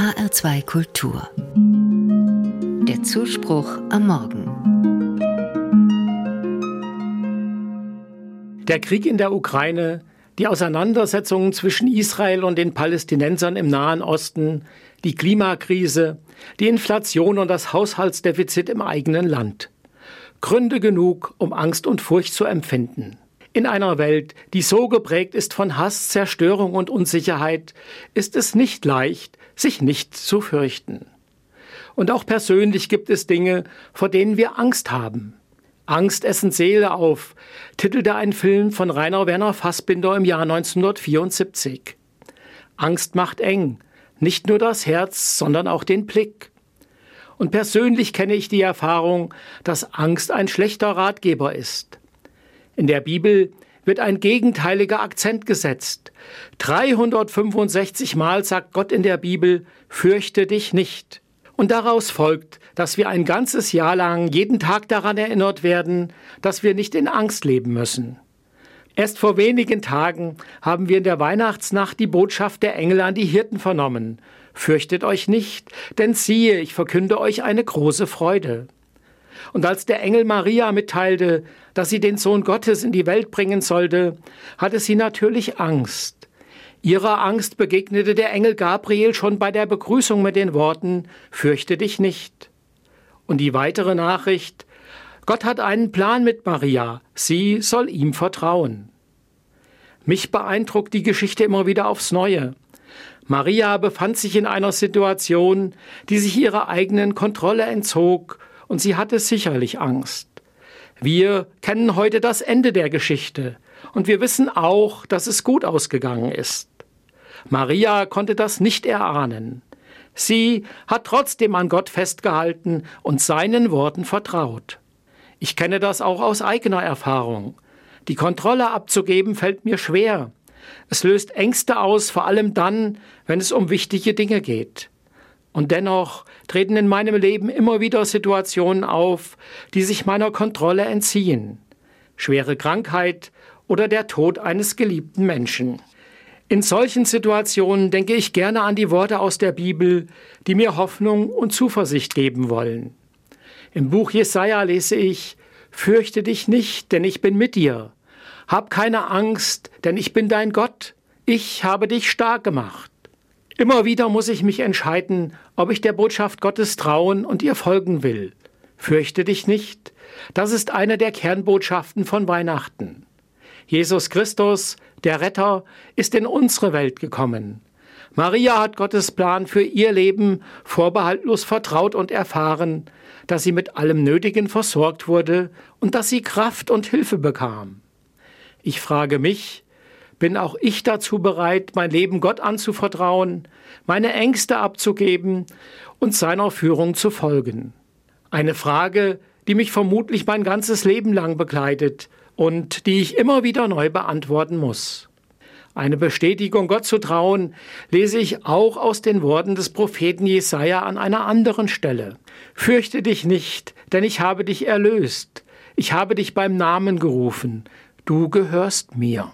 HR2 Kultur. Der Zuspruch am Morgen. Der Krieg in der Ukraine, die Auseinandersetzungen zwischen Israel und den Palästinensern im Nahen Osten, die Klimakrise, die Inflation und das Haushaltsdefizit im eigenen Land. Gründe genug, um Angst und Furcht zu empfinden. In einer Welt, die so geprägt ist von Hass, Zerstörung und Unsicherheit, ist es nicht leicht, sich nicht zu fürchten. Und auch persönlich gibt es Dinge, vor denen wir Angst haben. Angst essen Seele auf, titelte ein Film von Rainer Werner Fassbinder im Jahr 1974. Angst macht eng, nicht nur das Herz, sondern auch den Blick. Und persönlich kenne ich die Erfahrung, dass Angst ein schlechter Ratgeber ist. In der Bibel wird ein gegenteiliger Akzent gesetzt. 365 Mal sagt Gott in der Bibel, fürchte dich nicht. Und daraus folgt, dass wir ein ganzes Jahr lang jeden Tag daran erinnert werden, dass wir nicht in Angst leben müssen. Erst vor wenigen Tagen haben wir in der Weihnachtsnacht die Botschaft der Engel an die Hirten vernommen. Fürchtet euch nicht, denn siehe, ich verkünde euch eine große Freude. Und als der Engel Maria mitteilte, dass sie den Sohn Gottes in die Welt bringen sollte, hatte sie natürlich Angst. Ihrer Angst begegnete der Engel Gabriel schon bei der Begrüßung mit den Worten Fürchte dich nicht. Und die weitere Nachricht Gott hat einen Plan mit Maria, sie soll ihm vertrauen. Mich beeindruckt die Geschichte immer wieder aufs Neue. Maria befand sich in einer Situation, die sich ihrer eigenen Kontrolle entzog und sie hatte sicherlich Angst. Wir kennen heute das Ende der Geschichte und wir wissen auch, dass es gut ausgegangen ist. Maria konnte das nicht erahnen. Sie hat trotzdem an Gott festgehalten und seinen Worten vertraut. Ich kenne das auch aus eigener Erfahrung. Die Kontrolle abzugeben fällt mir schwer. Es löst Ängste aus, vor allem dann, wenn es um wichtige Dinge geht. Und dennoch treten in meinem Leben immer wieder Situationen auf, die sich meiner Kontrolle entziehen. Schwere Krankheit oder der Tod eines geliebten Menschen. In solchen Situationen denke ich gerne an die Worte aus der Bibel, die mir Hoffnung und Zuversicht geben wollen. Im Buch Jesaja lese ich, Fürchte dich nicht, denn ich bin mit dir. Hab keine Angst, denn ich bin dein Gott. Ich habe dich stark gemacht. Immer wieder muss ich mich entscheiden, ob ich der Botschaft Gottes trauen und ihr folgen will. Fürchte dich nicht. Das ist eine der Kernbotschaften von Weihnachten. Jesus Christus, der Retter, ist in unsere Welt gekommen. Maria hat Gottes Plan für ihr Leben vorbehaltlos vertraut und erfahren, dass sie mit allem Nötigen versorgt wurde und dass sie Kraft und Hilfe bekam. Ich frage mich, bin auch ich dazu bereit, mein Leben Gott anzuvertrauen, meine Ängste abzugeben und seiner Führung zu folgen? Eine Frage, die mich vermutlich mein ganzes Leben lang begleitet und die ich immer wieder neu beantworten muss. Eine Bestätigung, Gott zu trauen, lese ich auch aus den Worten des Propheten Jesaja an einer anderen Stelle. Fürchte dich nicht, denn ich habe dich erlöst. Ich habe dich beim Namen gerufen. Du gehörst mir.